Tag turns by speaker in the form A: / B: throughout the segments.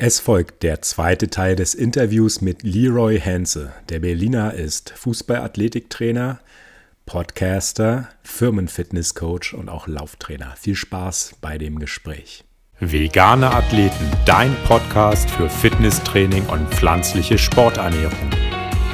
A: Es folgt der zweite Teil des Interviews mit Leroy Henze. Der Berliner ist Fußballathletiktrainer, Podcaster, Firmenfitnesscoach und auch Lauftrainer. Viel Spaß bei dem Gespräch. Vegane Athleten, dein Podcast für Fitnesstraining und pflanzliche Sporternährung.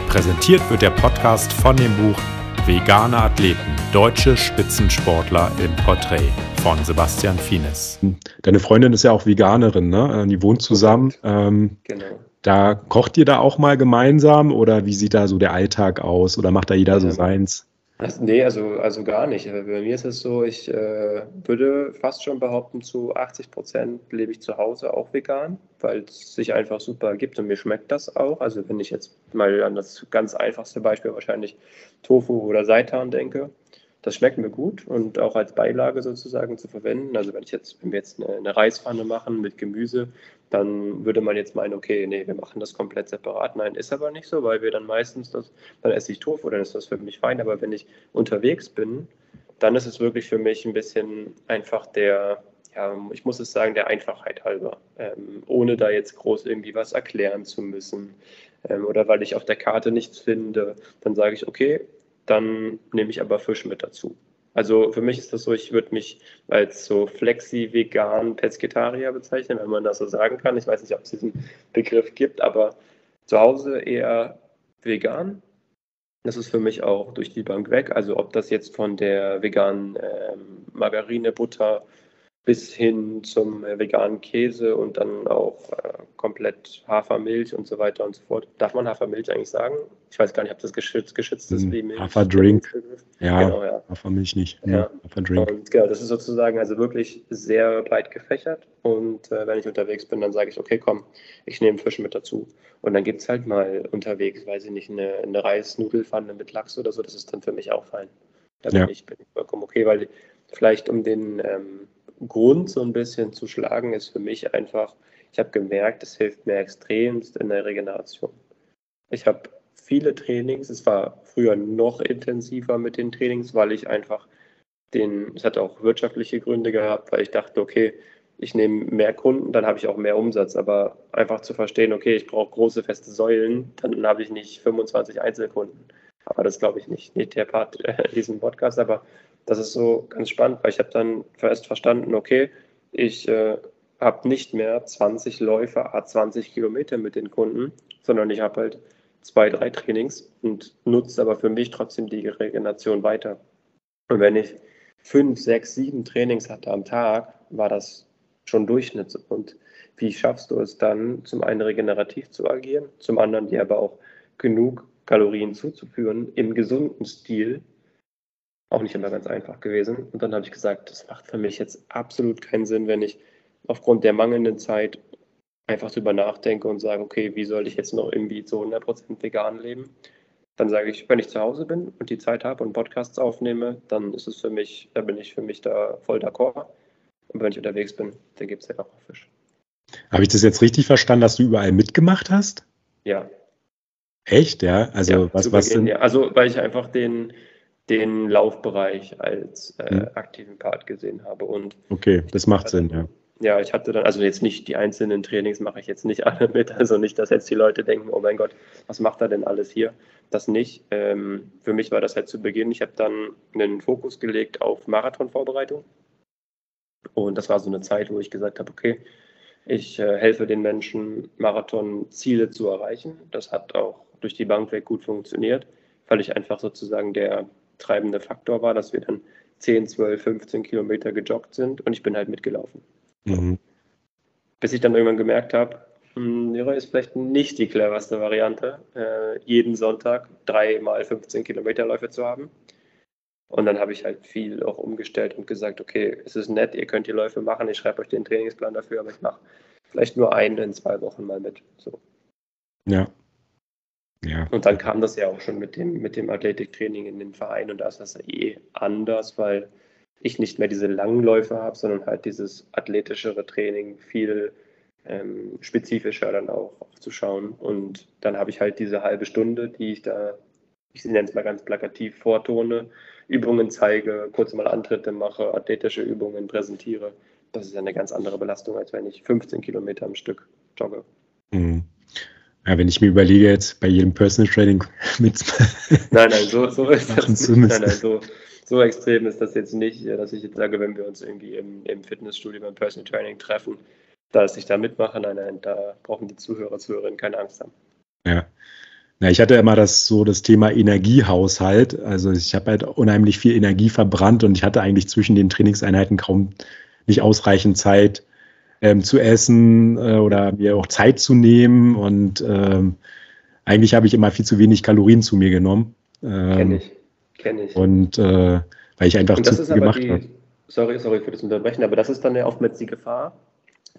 A: Präsentiert wird der Podcast von dem Buch Vegane Athleten, deutsche Spitzensportler im Porträt von Sebastian Fienes.
B: Deine Freundin ist ja auch Veganerin, ne? Äh, die wohnt zusammen. Ähm, genau. Da kocht ihr da auch mal gemeinsam oder wie sieht da so der Alltag aus oder macht da jeder so seins?
C: Also, nee, also, also gar nicht. Bei mir ist es so, ich äh, würde fast schon behaupten, zu 80 Prozent lebe ich zu Hause auch vegan, weil es sich einfach super gibt und mir schmeckt das auch. Also wenn ich jetzt mal an das ganz einfachste Beispiel wahrscheinlich Tofu oder Seitan denke, das schmeckt mir gut und auch als Beilage sozusagen zu verwenden. Also wenn ich jetzt, wenn wir jetzt eine, eine, Reispfanne machen mit Gemüse, dann würde man jetzt meinen, okay, nee, wir machen das komplett separat. Nein, ist aber nicht so, weil wir dann meistens das, dann esse ich Tofu, dann ist das für mich fein. Aber wenn ich unterwegs bin, dann ist es wirklich für mich ein bisschen einfach der, ja, ich muss es sagen, der Einfachheit halber, ähm, ohne da jetzt groß irgendwie was erklären zu müssen. Ähm, oder weil ich auf der Karte nichts finde, dann sage ich, okay, dann nehme ich aber Fisch mit dazu. Also für mich ist das so, ich würde mich als so flexi-vegan Pesketarier bezeichnen, wenn man das so sagen kann. Ich weiß nicht, ob es diesen Begriff gibt, aber zu Hause eher vegan. Das ist für mich auch durch die Bank weg. Also ob das jetzt von der veganen ähm, Margarine, Butter, bis hin zum äh, veganen Käse und dann auch äh, komplett Hafermilch und so weiter und so fort. Darf man Hafermilch eigentlich sagen? Ich weiß gar nicht, ob das geschützt, geschützt ist
B: wie Milch. Haferdrink. Ja, genau, ja, Hafermilch nicht.
C: Ja. Haferdrink. Und genau, das ist sozusagen also wirklich sehr breit gefächert. Und äh, wenn ich unterwegs bin, dann sage ich, okay, komm, ich nehme Fisch mit dazu. Und dann gibt es halt mal unterwegs, weiß ich nicht, eine, eine Reisnudelfanne mit Lachs oder so. Das ist dann für mich auch fein. Da bin, ja. ich, bin ich vollkommen okay, weil vielleicht um den ähm, Grund so ein bisschen zu schlagen, ist für mich einfach, ich habe gemerkt, es hilft mir extremst in der Regeneration. Ich habe viele Trainings, es war früher noch intensiver mit den Trainings, weil ich einfach den, es hat auch wirtschaftliche Gründe gehabt, weil ich dachte, okay, ich nehme mehr Kunden, dann habe ich auch mehr Umsatz. Aber einfach zu verstehen, okay, ich brauche große feste Säulen, dann habe ich nicht 25 Einzelkunden. Aber das glaube ich nicht, nicht der Part äh, in diesem Podcast. Aber das ist so ganz spannend, weil ich habe dann erst verstanden, okay, ich äh, habe nicht mehr 20 Läufe, 20 Kilometer mit den Kunden, sondern ich habe halt zwei, drei Trainings und nutze aber für mich trotzdem die Regeneration weiter. Und wenn ich fünf, sechs, sieben Trainings hatte am Tag, war das schon Durchschnitt. Und wie schaffst du es dann, zum einen regenerativ zu agieren, zum anderen dir aber auch genug Kalorien zuzuführen im gesunden Stil, auch nicht immer ganz einfach gewesen. Und dann habe ich gesagt, das macht für mich jetzt absolut keinen Sinn, wenn ich aufgrund der mangelnden Zeit einfach drüber nachdenke und sage, okay, wie soll ich jetzt noch irgendwie zu 100% vegan leben? Dann sage ich, wenn ich zu Hause bin und die Zeit habe und Podcasts aufnehme, dann ist es für mich, da bin ich für mich da voll d'accord. Und wenn ich unterwegs bin, dann gibt es ja auch Fisch.
B: Habe ich das jetzt richtig verstanden, dass du überall mitgemacht hast?
C: Ja.
B: Echt, ja? Also ja, was, was
C: sind... Ja. Also weil ich einfach den, den Laufbereich als äh, hm. aktiven Part gesehen habe. Und
B: okay, das macht Sinn, ja.
C: Ja, ich hatte dann, also jetzt nicht die einzelnen Trainings mache ich jetzt nicht alle mit, also nicht, dass jetzt die Leute denken, oh mein Gott, was macht er denn alles hier? Das nicht. Ähm, für mich war das halt zu Beginn. Ich habe dann einen Fokus gelegt auf Marathonvorbereitung. Und das war so eine Zeit, wo ich gesagt habe, okay, ich äh, helfe den Menschen, Marathonziele zu erreichen. Das hat auch durch die Bank weg gut funktioniert, weil ich einfach sozusagen der treibende Faktor war, dass wir dann 10, 12, 15 Kilometer gejoggt sind und ich bin halt mitgelaufen. Mhm. Bis ich dann irgendwann gemerkt habe, hm, ist vielleicht nicht die cleverste Variante, äh, jeden Sonntag drei mal 15 Kilometer Läufe zu haben. Und dann habe ich halt viel auch umgestellt und gesagt, okay, es ist nett, ihr könnt die Läufe machen, ich schreibe euch den Trainingsplan dafür, aber ich mache vielleicht nur einen in zwei Wochen mal mit. So.
B: Ja,
C: ja. Und dann kam das ja auch schon mit dem, mit dem Athletiktraining in den Verein und da ist das eh anders, weil ich nicht mehr diese langen Läufe habe, sondern halt dieses athletischere Training viel ähm, spezifischer dann auch, auch zu schauen. Und dann habe ich halt diese halbe Stunde, die ich da, ich nenne es mal ganz plakativ, vortone, Übungen zeige, kurz mal Antritte mache, athletische Übungen präsentiere. Das ist ja eine ganz andere Belastung, als wenn ich 15 Kilometer am Stück jogge. Mhm.
B: Ja, wenn ich mir überlege, jetzt bei jedem Personal Training mit.
C: nein, nein, so, so ist das nicht. Nein, nein, so, so extrem ist das jetzt nicht, dass ich jetzt sage, wenn wir uns irgendwie im, im Fitnessstudio beim Personal Training treffen, dass ich da mitmache. Nein, nein, da brauchen die Zuhörer, Zuhörerinnen keine Angst haben.
B: Ja. Na, ich hatte immer das so das Thema Energiehaushalt. Also ich habe halt unheimlich viel Energie verbrannt und ich hatte eigentlich zwischen den Trainingseinheiten kaum nicht ausreichend Zeit ähm, zu essen äh, oder mir auch Zeit zu nehmen. Und ähm, eigentlich habe ich immer viel zu wenig Kalorien zu mir genommen.
C: Ähm, Kenne ich. Kenn ich.
B: Und äh, weil ich einfach zu viel gemacht habe.
C: Sorry, sorry für das Unterbrechen, aber das ist dann ja oftmals die Gefahr,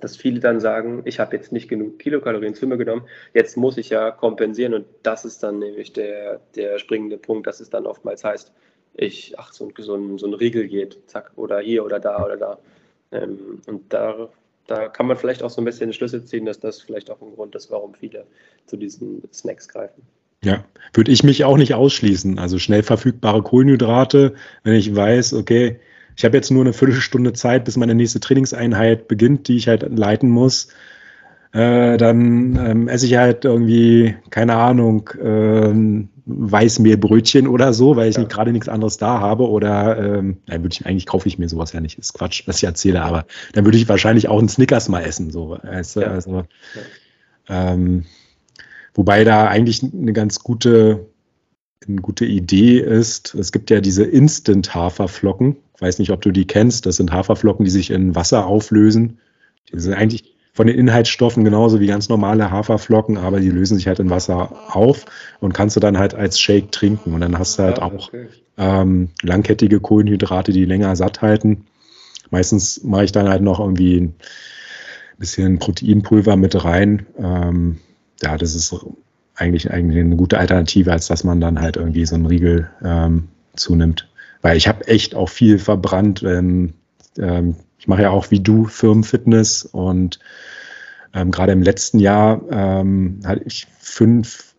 C: dass viele dann sagen, ich habe jetzt nicht genug Kilokalorien zu mir genommen, jetzt muss ich ja kompensieren und das ist dann nämlich der, der springende Punkt, dass es dann oftmals heißt, ich, ach, so, so, ein, so ein Riegel geht, zack, oder hier oder da oder da. Ähm, und da, da kann man vielleicht auch so ein bisschen Schlüsse ziehen, dass das vielleicht auch ein Grund ist, warum viele zu diesen Snacks greifen.
B: Ja, würde ich mich auch nicht ausschließen. Also schnell verfügbare Kohlenhydrate, wenn ich weiß, okay, ich habe jetzt nur eine Viertelstunde Zeit, bis meine nächste Trainingseinheit beginnt, die ich halt leiten muss. Äh, dann ähm, esse ich halt irgendwie, keine Ahnung, äh, Weißmehlbrötchen oder so, weil ich ja. gerade nichts anderes da habe. Oder ähm, ja, würde ich, eigentlich kaufe ich mir sowas ja nicht. Ist Quatsch, was ich erzähle, aber dann würde ich wahrscheinlich auch einen Snickers mal essen. So, weißt du? ja. also, ja. Ähm, wobei da eigentlich eine ganz gute, eine gute Idee ist. Es gibt ja diese Instant-Haferflocken ich weiß nicht, ob du die kennst. Das sind Haferflocken, die sich in Wasser auflösen. Die sind eigentlich von den Inhaltsstoffen genauso wie ganz normale Haferflocken, aber die lösen sich halt in Wasser auf und kannst du dann halt als Shake trinken. Und dann hast du halt ja, auch okay. ähm, langkettige Kohlenhydrate, die länger satt halten. Meistens mache ich dann halt noch irgendwie ein bisschen Proteinpulver mit rein. Ähm, ja, das ist eigentlich, eigentlich eine gute Alternative, als dass man dann halt irgendwie so einen Riegel ähm, zunimmt. Weil ich habe echt auch viel verbrannt. Ähm, ähm, ich mache ja auch wie du Firmenfitness und ähm, gerade im letzten Jahr ähm, hatte ich fünf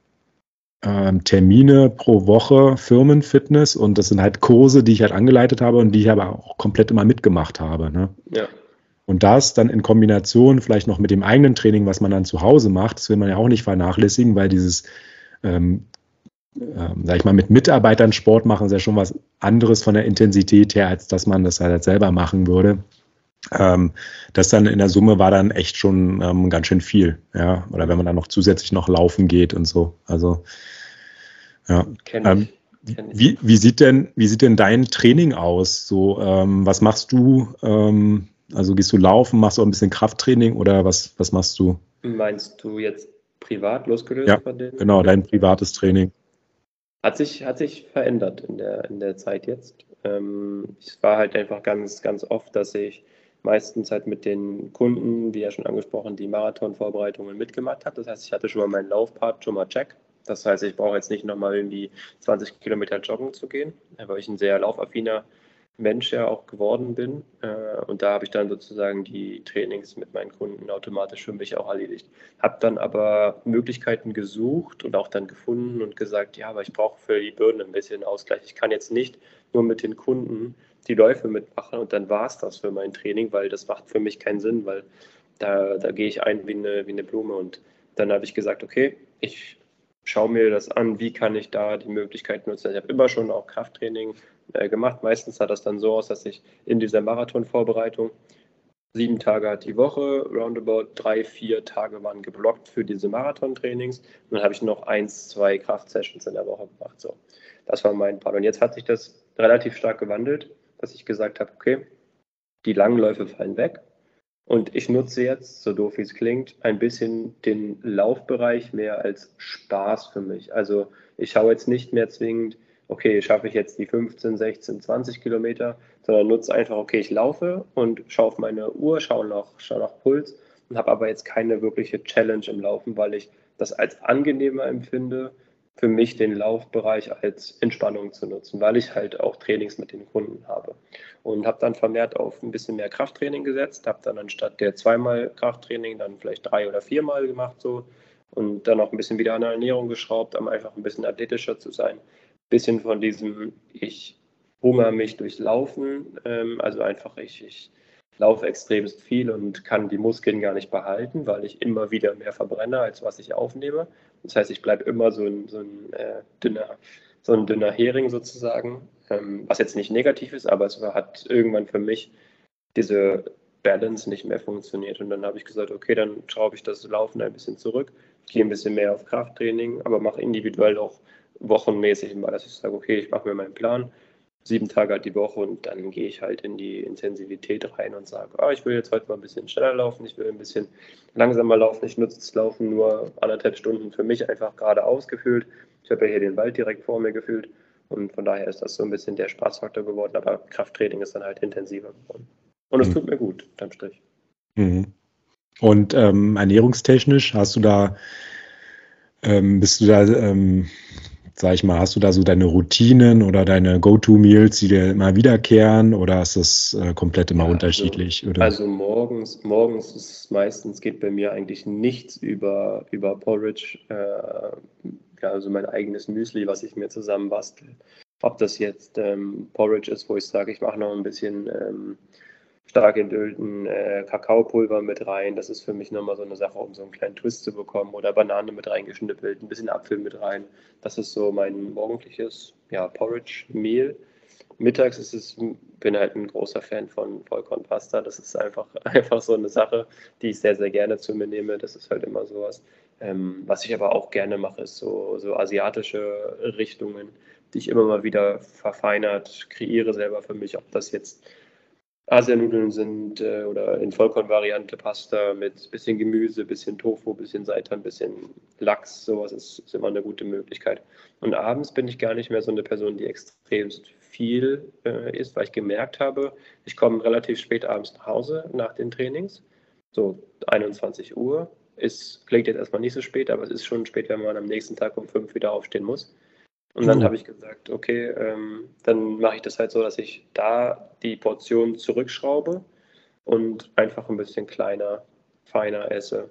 B: ähm, Termine pro Woche Firmenfitness und das sind halt Kurse, die ich halt angeleitet habe und die ich aber auch komplett immer mitgemacht habe. Ne? Ja. Und das dann in Kombination vielleicht noch mit dem eigenen Training, was man dann zu Hause macht, das will man ja auch nicht vernachlässigen, weil dieses ähm, ähm, sag ich mal, mit Mitarbeitern Sport machen, ist ja schon was anderes von der Intensität her, als dass man das halt selber machen würde. Ähm, das dann in der Summe war dann echt schon ähm, ganz schön viel, ja. Oder wenn man dann noch zusätzlich noch laufen geht und so. Also ja. Ähm, wie, wie, sieht denn, wie sieht denn dein Training aus? So, ähm, was machst du? Ähm, also gehst du laufen, machst du auch ein bisschen Krafttraining oder was, was machst du?
C: Meinst du jetzt privat losgelöst
B: ja, von dem? Genau, dein privates Training.
C: Hat sich, hat sich verändert in der, in der Zeit jetzt. Ähm, es war halt einfach ganz, ganz oft, dass ich meistens halt mit den Kunden, wie ja schon angesprochen, die Marathonvorbereitungen mitgemacht habe. Das heißt, ich hatte schon mal meinen Laufpart schon mal check. Das heißt, ich brauche jetzt nicht nochmal irgendwie 20 Kilometer joggen zu gehen, weil ich ein sehr laufaffiner Mensch ja auch geworden bin. Äh, und da habe ich dann sozusagen die Trainings mit meinen Kunden automatisch für mich auch erledigt. Habe dann aber Möglichkeiten gesucht und auch dann gefunden und gesagt, ja, aber ich brauche für die Bürden ein bisschen Ausgleich. Ich kann jetzt nicht nur mit den Kunden die Läufe mitmachen und dann war es das für mein Training, weil das macht für mich keinen Sinn, weil da, da gehe ich ein wie eine, wie eine Blume. Und dann habe ich gesagt, okay, ich schaue mir das an, wie kann ich da die Möglichkeit nutzen. Ich habe immer schon auch Krafttraining äh, gemacht. Meistens sah das dann so aus, dass ich in dieser Marathonvorbereitung sieben Tage hat die Woche, roundabout drei, vier Tage waren geblockt für diese Marathontrainings. Und dann habe ich noch eins, zwei Kraftsessions in der Woche gemacht. So, das war mein Part. Und jetzt hat sich das relativ stark gewandelt, dass ich gesagt habe, okay, die langen Läufe fallen weg. Und ich nutze jetzt, so doof wie es klingt, ein bisschen den Laufbereich mehr als Spaß für mich. Also ich schaue jetzt nicht mehr zwingend, okay, schaffe ich jetzt die 15, 16, 20 Kilometer, sondern nutze einfach, okay, ich laufe und schaue auf meine Uhr, schaue nach, schaue nach Puls und habe aber jetzt keine wirkliche Challenge im Laufen, weil ich das als angenehmer empfinde, für mich den Laufbereich als Entspannung zu nutzen, weil ich halt auch Trainings mit den Kunden habe. Und habe dann vermehrt auf ein bisschen mehr Krafttraining gesetzt, habe dann anstatt der zweimal Krafttraining dann vielleicht drei oder viermal gemacht so und dann auch ein bisschen wieder an der Ernährung geschraubt, um einfach ein bisschen athletischer zu sein. Ein bisschen von diesem, ich hungere mich durchs Laufen, ähm, also einfach ich, ich laufe extremst viel und kann die Muskeln gar nicht behalten, weil ich immer wieder mehr verbrenne, als was ich aufnehme. Das heißt, ich bleibe immer so ein, so ein, äh, dünner, so ein dünner Hering sozusagen, ähm, was jetzt nicht negativ ist, aber es hat irgendwann für mich diese Balance nicht mehr funktioniert. Und dann habe ich gesagt, okay, dann schraube ich das Laufen ein bisschen zurück, gehe ein bisschen mehr auf Krafttraining, aber mache individuell auch wochenmäßig mal, dass ich sage, okay, ich mache mir meinen Plan, sieben Tage halt die Woche und dann gehe ich halt in die Intensivität rein und sage, ah, ich will jetzt heute mal ein bisschen schneller laufen, ich will ein bisschen langsamer laufen, ich nutze das Laufen nur anderthalb Stunden für mich einfach gerade ausgefüllt. Ich habe ja hier den Wald direkt vor mir gefühlt und von daher ist das so ein bisschen der Spaßfaktor geworden, aber Krafttraining ist dann halt intensiver geworden. Und es mhm. tut mir gut, unterm Strich.
B: Mhm. Und ähm, ernährungstechnisch hast du da, ähm, bist du da ähm, sag ich mal, hast du da so deine Routinen oder deine Go-To-Meals, die dir immer wiederkehren oder ist das äh, komplett immer ja, also unterschiedlich?
C: Also,
B: oder?
C: also morgens, morgens ist meistens geht bei mir eigentlich nichts über, über Porridge, äh, also mein eigenes Müsli, was ich mir zusammenbastel. Ob das jetzt ähm, Porridge ist, wo ich sage, ich mache noch ein bisschen ähm, stark entölten äh, Kakaopulver mit rein. Das ist für mich nochmal so eine Sache, um so einen kleinen Twist zu bekommen. Oder Banane mit reingeschnippelt, ein bisschen Apfel mit rein. Das ist so mein morgendliches ja, Porridge-Meal. Mittags ist es, bin halt ein großer Fan von Vollkornpasta. Das ist einfach, einfach so eine Sache, die ich sehr, sehr gerne zu mir nehme. Das ist halt immer sowas. Ähm, was ich aber auch gerne mache, ist so, so asiatische Richtungen, die ich immer mal wieder verfeinert kreiere selber für mich. Ob das jetzt Asianudeln sind äh, oder in Vollkornvariante Pasta mit bisschen Gemüse, bisschen Tofu, bisschen Seitan, bisschen Lachs, sowas ist, ist, immer eine gute Möglichkeit. Und abends bin ich gar nicht mehr so eine Person, die extrem viel äh, isst, weil ich gemerkt habe, ich komme relativ spät abends nach Hause nach den Trainings, so 21 Uhr. Ist, klingt jetzt erstmal nicht so spät, aber es ist schon spät, wenn man am nächsten Tag um fünf wieder aufstehen muss. Und dann mhm. habe ich gesagt, okay, ähm, dann mache ich das halt so, dass ich da die Portion zurückschraube und einfach ein bisschen kleiner, feiner esse.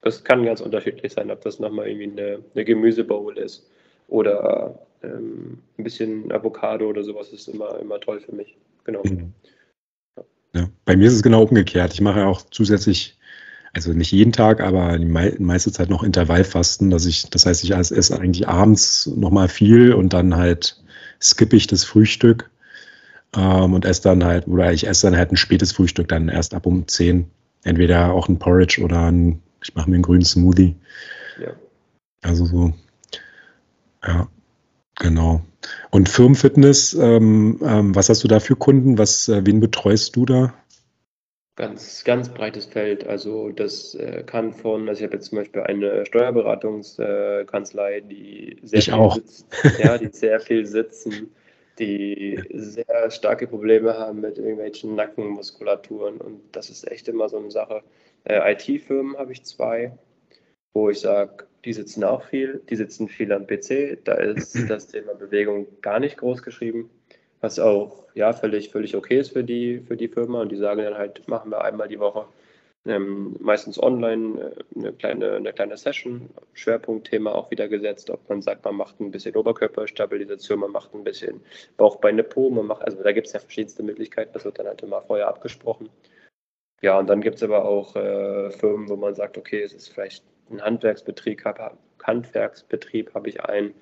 C: Das kann ganz unterschiedlich sein, ob das nochmal irgendwie eine, eine Gemüsebowl ist oder ähm, ein bisschen Avocado oder sowas ist immer, immer toll für mich. Genau. Mhm.
B: Ja. Bei mir ist es genau umgekehrt. Ich mache ja auch zusätzlich also nicht jeden Tag, aber die meiste Zeit noch Intervallfasten, dass ich, das heißt, ich esse eigentlich abends nochmal viel und dann halt skippe ich das Frühstück ähm, und esse dann halt, oder ich esse dann halt ein spätes Frühstück dann erst ab um 10. Entweder auch ein Porridge oder ein, ich mache mir einen grünen Smoothie. Ja. Also so, ja, genau. Und Firmenfitness, ähm, ähm, was hast du da für Kunden? Was, äh, wen betreust du da?
C: Ganz, ganz breites Feld. Also das äh, kann von, also ich habe jetzt zum Beispiel eine Steuerberatungskanzlei, die sehr
B: ich viel auch.
C: Sitzen, ja, die sehr viel sitzen, die sehr starke Probleme haben mit irgendwelchen Nackenmuskulaturen und das ist echt immer so eine Sache. Äh, IT-Firmen habe ich zwei, wo ich sage, die sitzen auch viel, die sitzen viel am PC, da ist das Thema Bewegung gar nicht groß geschrieben was auch ja völlig, völlig okay ist für die, für die Firma. Und die sagen dann halt, machen wir einmal die Woche ähm, meistens online äh, eine kleine, eine kleine Session, Schwerpunktthema auch wieder gesetzt, ob man sagt, man macht ein bisschen Oberkörperstabilisation, man macht ein bisschen Bauchbeine Po, man macht, also da gibt es ja verschiedenste Möglichkeiten, das wird dann halt immer vorher abgesprochen. Ja, und dann gibt es aber auch äh, Firmen, wo man sagt, okay, es ist vielleicht ein Handwerksbetrieb, Handwerksbetrieb habe ich einen,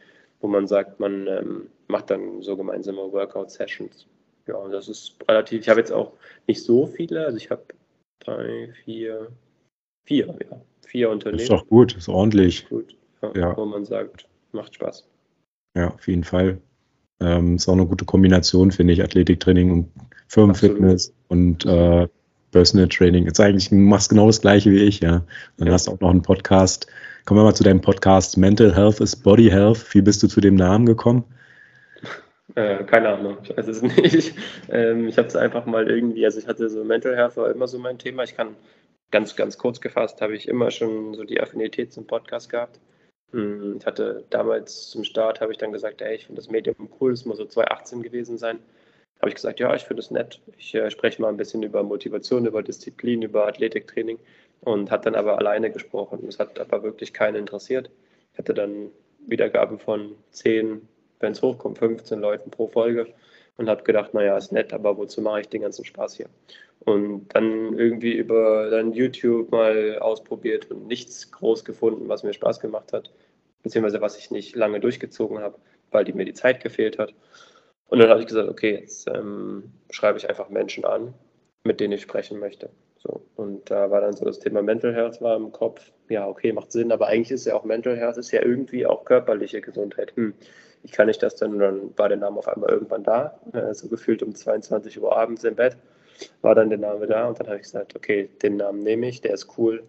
C: wo man sagt, man ähm, macht dann so gemeinsame Workout-Sessions. Ja, und das ist relativ, ich habe jetzt auch nicht so viele, also ich habe drei, vier, vier, ja, vier Unternehmen.
B: Ist doch gut, ist ordentlich.
C: Gut, ja, ja. wo man sagt, macht Spaß.
B: Ja, auf jeden Fall. Ähm, ist auch eine gute Kombination, finde ich, Athletiktraining und Firmenfitness und äh, Personal Training. Jetzt eigentlich, du machst genau das gleiche wie ich, ja. Dann ja. hast du auch noch einen Podcast. Kommen wir mal zu deinem Podcast Mental Health is Body Health. Wie bist du zu dem Namen gekommen?
C: Äh, keine Ahnung, ich weiß es nicht. Ähm, ich habe es einfach mal irgendwie, also ich hatte so Mental Health war immer so mein Thema. Ich kann ganz, ganz kurz gefasst, habe ich immer schon so die Affinität zum Podcast gehabt. Hm, ich hatte damals zum Start, habe ich dann gesagt, ey, ich finde das Medium cool, das muss so 2018 gewesen sein. Habe ich gesagt, ja, ich finde es nett. Ich äh, spreche mal ein bisschen über Motivation, über Disziplin, über Athletiktraining und hat dann aber alleine gesprochen. Es hat aber wirklich keinen interessiert. Ich hatte dann Wiedergaben von 10, wenn es hochkommt, 15 Leuten pro Folge. und habe gedacht, naja, ist nett, aber wozu mache ich den ganzen Spaß hier? Und dann irgendwie über dann YouTube mal ausprobiert und nichts groß gefunden, was mir Spaß gemacht hat, beziehungsweise was ich nicht lange durchgezogen habe, weil die mir die Zeit gefehlt hat. Und dann habe ich gesagt, okay, jetzt ähm, schreibe ich einfach Menschen an, mit denen ich sprechen möchte. So, und da war dann so das Thema Mental Health war im Kopf. Ja, okay, macht Sinn, aber eigentlich ist ja auch Mental Health, ist ja irgendwie auch körperliche Gesundheit. Hm, wie kann ich das denn? Und dann war der Name auf einmal irgendwann da, äh, so gefühlt um 22 Uhr abends im Bett, war dann der Name da und dann habe ich gesagt, okay, den Namen nehme ich, der ist cool,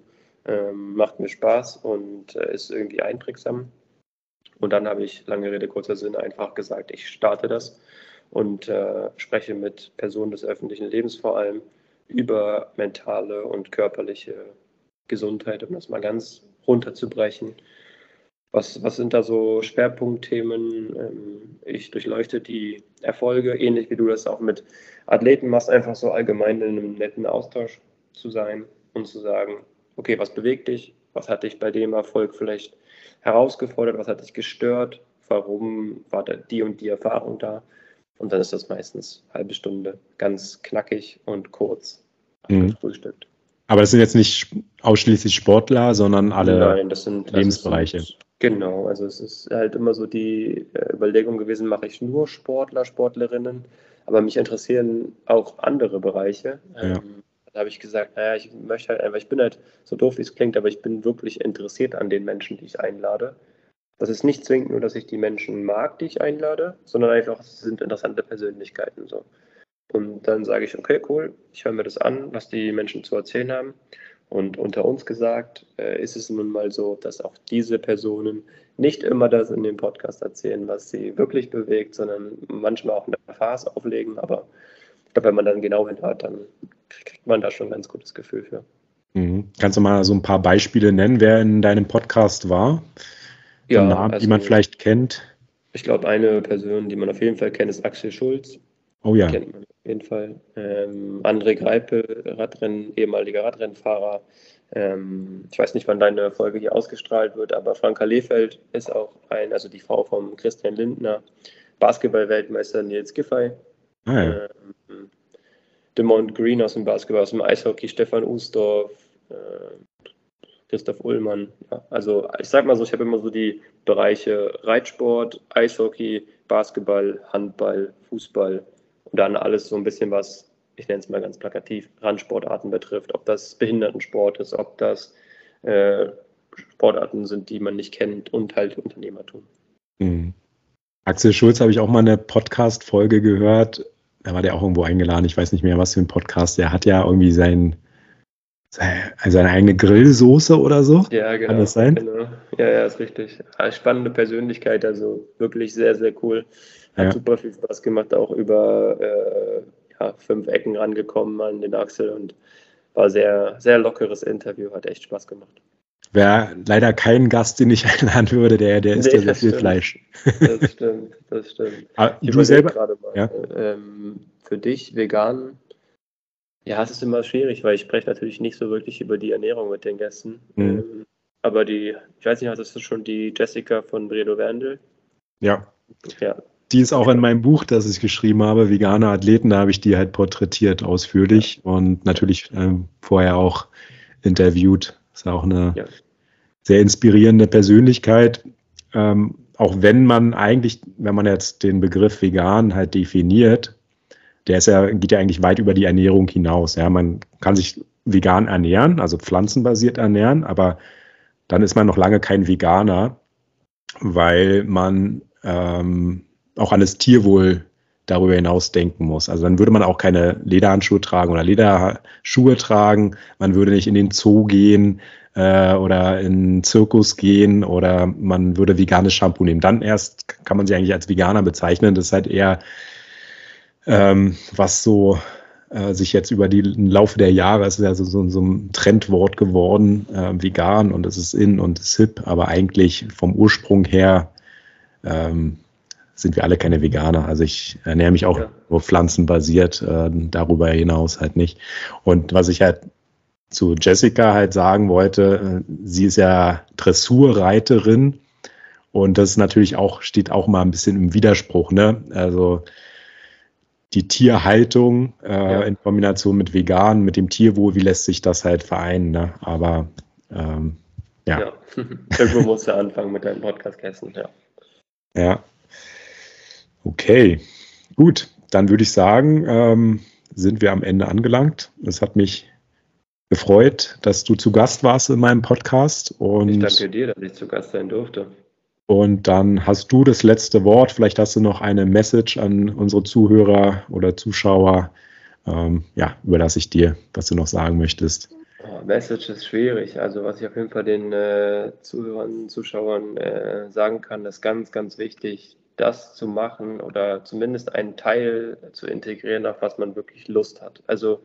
C: ähm, macht mir Spaß und äh, ist irgendwie einprägsam. Und dann habe ich, lange Rede, kurzer Sinn, einfach gesagt, ich starte das und äh, spreche mit Personen des öffentlichen Lebens vor allem über mentale und körperliche Gesundheit, um das mal ganz runterzubrechen. Was, was sind da so Schwerpunktthemen? Ähm, ich durchleuchte die Erfolge, ähnlich wie du das auch mit Athleten machst, einfach so allgemein in einem netten Austausch zu sein und zu sagen, okay, was bewegt dich? Was hat dich bei dem Erfolg vielleicht herausgefordert? Was hat dich gestört? Warum war da die und die Erfahrung da? Und dann ist das meistens eine halbe Stunde, ganz knackig und kurz
B: mhm. Aber das sind jetzt nicht ausschließlich Sportler, sondern alle
C: Nein, das sind,
B: Lebensbereiche.
C: Das sind, genau, also es ist halt immer so die äh, Überlegung gewesen, mache ich nur Sportler, Sportlerinnen, aber mich interessieren auch andere Bereiche. Ja. Ähm, da habe ich gesagt, naja, ich möchte halt einfach, ich bin halt so doof, wie es klingt, aber ich bin wirklich interessiert an den Menschen, die ich einlade. Das ist nicht zwingend nur, dass ich die Menschen mag, die ich einlade, sondern einfach, es sind interessante Persönlichkeiten so. Und dann sage ich, okay, cool, ich höre mir das an, was die Menschen zu erzählen haben. Und unter uns gesagt, äh, ist es nun mal so, dass auch diese Personen nicht immer das in dem Podcast erzählen, was sie wirklich bewegt, sondern manchmal auch eine Phase auflegen. Aber ich glaube, wenn man dann genau hinhört, dann kriegt man da schon ein ganz gutes Gefühl für.
B: Mhm. Kannst du mal so ein paar Beispiele nennen, wer in deinem Podcast war? Ja, Namen, also, die man also vielleicht kennt.
C: Ich glaube, eine Person, die man auf jeden Fall kennt, ist Axel Schulz.
B: Oh ja.
C: Kennt man auf jeden Fall. Ähm, André Greipel, Radrennen, ehemaliger Radrennfahrer. Ähm, ich weiß nicht, wann deine Folge hier ausgestrahlt wird, aber Franka Lehfeld ist auch ein, also die Frau von Christian Lindner, Basketball-Weltmeister Nils Giffey. Ah, ja. ähm, Demont Green aus dem Basketball, aus dem Eishockey, Stefan Usdorf, äh, Christoph Ullmann. Ja, also ich sag mal so, ich habe immer so die Bereiche Reitsport, Eishockey, Basketball, Handball, Fußball und dann alles so ein bisschen was, ich nenne es mal ganz plakativ, Randsportarten betrifft. Ob das Behindertensport ist, ob das äh, Sportarten sind, die man nicht kennt und halt Unternehmertum.
B: Mhm. Axel Schulz habe ich auch mal eine Podcast-Folge gehört. Da war der auch irgendwo eingeladen. Ich weiß nicht mehr, was für ein Podcast. Der hat ja irgendwie sein, seine eigene Grillsoße oder so.
C: Ja, genau. Kann das sein? Genau. Ja, ja, ist richtig. Spannende Persönlichkeit, also wirklich sehr, sehr cool. Hat ja. super viel Spaß gemacht, auch über äh, ja, fünf Ecken rangekommen an den Axel und war sehr, sehr lockeres Interview, hat echt Spaß gemacht.
B: Wäre leider kein Gast, den ich einladen würde, der, der isst nee, ja sehr viel Fleisch.
C: Das stimmt, das stimmt.
B: Aber ich du selber
C: gerade mal. Ja? Ähm, für dich vegan, ja, es ist immer schwierig, weil ich spreche natürlich nicht so wirklich über die Ernährung mit den Gästen. Mhm. Ähm, aber die, ich weiß nicht, hattest du schon die Jessica von Bredo Wendel?
B: Ja. Ja, die ist auch in meinem Buch, das ich geschrieben habe, vegane Athleten, da habe ich die halt porträtiert ausführlich ja. und natürlich ähm, vorher auch interviewt. Ist auch eine ja. sehr inspirierende Persönlichkeit. Ähm, auch wenn man eigentlich, wenn man jetzt den Begriff vegan halt definiert, der ist ja, geht ja eigentlich weit über die Ernährung hinaus. Ja, man kann sich vegan ernähren, also pflanzenbasiert ernähren, aber dann ist man noch lange kein Veganer, weil man ähm, auch an das Tierwohl darüber hinaus denken muss. Also dann würde man auch keine Lederhandschuhe tragen oder Lederschuhe tragen. Man würde nicht in den Zoo gehen äh, oder in den Zirkus gehen oder man würde veganes Shampoo nehmen. Dann erst kann man sich eigentlich als Veganer bezeichnen. Das ist halt eher ähm, was so äh, sich jetzt über den Laufe der Jahre, es ist ja so, so, so ein Trendwort geworden, äh, vegan und es ist in und es ist hip, aber eigentlich vom Ursprung her ähm, sind wir alle keine Veganer. Also ich ernähre mich auch ja. nur pflanzenbasiert, äh, darüber hinaus halt nicht. Und was ich halt zu Jessica halt sagen wollte, äh, sie ist ja Dressurreiterin und das natürlich auch, steht auch mal ein bisschen im Widerspruch, ne? Also die Tierhaltung äh, ja. in Kombination mit Vegan, mit dem Tierwohl, wie lässt sich das halt vereinen? Ne? Aber ähm, ja. ja.
C: Irgendwo musst du anfangen mit deinem Podcast-Kästen, ja.
B: Ja. Okay, gut. Dann würde ich sagen, ähm, sind wir am Ende angelangt. Es hat mich gefreut, dass du zu Gast warst in meinem Podcast. Und ich
C: danke dir, dass ich zu Gast sein durfte.
B: Und dann hast du das letzte Wort. Vielleicht hast du noch eine Message an unsere Zuhörer oder Zuschauer. Ähm, ja, überlasse ich dir, was du noch sagen möchtest.
C: Oh, Message ist schwierig. Also was ich auf jeden Fall den äh, Zuhörern, Zuschauern äh, sagen kann, ist ganz, ganz wichtig, das zu machen oder zumindest einen Teil zu integrieren, auf was man wirklich Lust hat. Also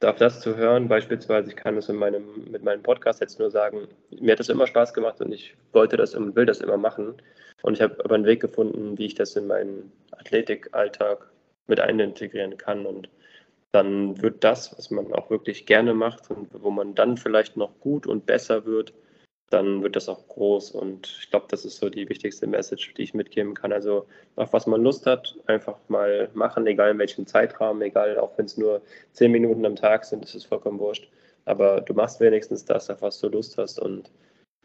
C: darf das zu hören, beispielsweise, ich kann es in meinem, mit meinem Podcast jetzt nur sagen, mir hat das immer Spaß gemacht und ich wollte das und will das immer machen. Und ich habe aber einen Weg gefunden, wie ich das in meinen Athletikalltag mit einintegrieren kann. Und dann wird das, was man auch wirklich gerne macht und wo man dann vielleicht noch gut und besser wird, dann wird das auch groß. Und ich glaube, das ist so die wichtigste Message, die ich mitgeben kann. Also auf was man Lust hat, einfach mal machen, egal in welchem Zeitrahmen, egal, auch wenn es nur zehn Minuten am Tag sind, ist es vollkommen wurscht. Aber du machst wenigstens das, auf was du Lust hast und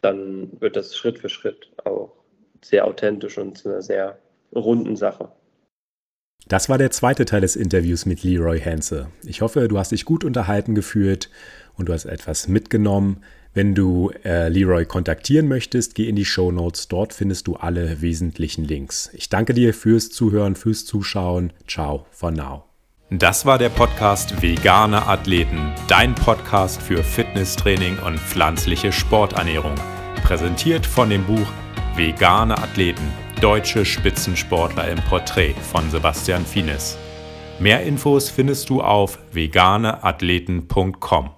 C: dann wird das Schritt für Schritt auch sehr authentisch und zu einer sehr runden Sache.
A: Das war der zweite Teil des Interviews mit Leroy Hanse. Ich hoffe, du hast dich gut unterhalten gefühlt und du hast etwas mitgenommen. Wenn du äh, Leroy kontaktieren möchtest, geh in die Show Notes. Dort findest du alle wesentlichen Links. Ich danke dir fürs Zuhören, fürs Zuschauen. Ciao for now. Das war der Podcast Vegane Athleten, dein Podcast für Fitnesstraining und pflanzliche Sporternährung. Präsentiert von dem Buch Vegane Athleten, deutsche Spitzensportler im Porträt von Sebastian Fienes. Mehr Infos findest du auf veganeathleten.com.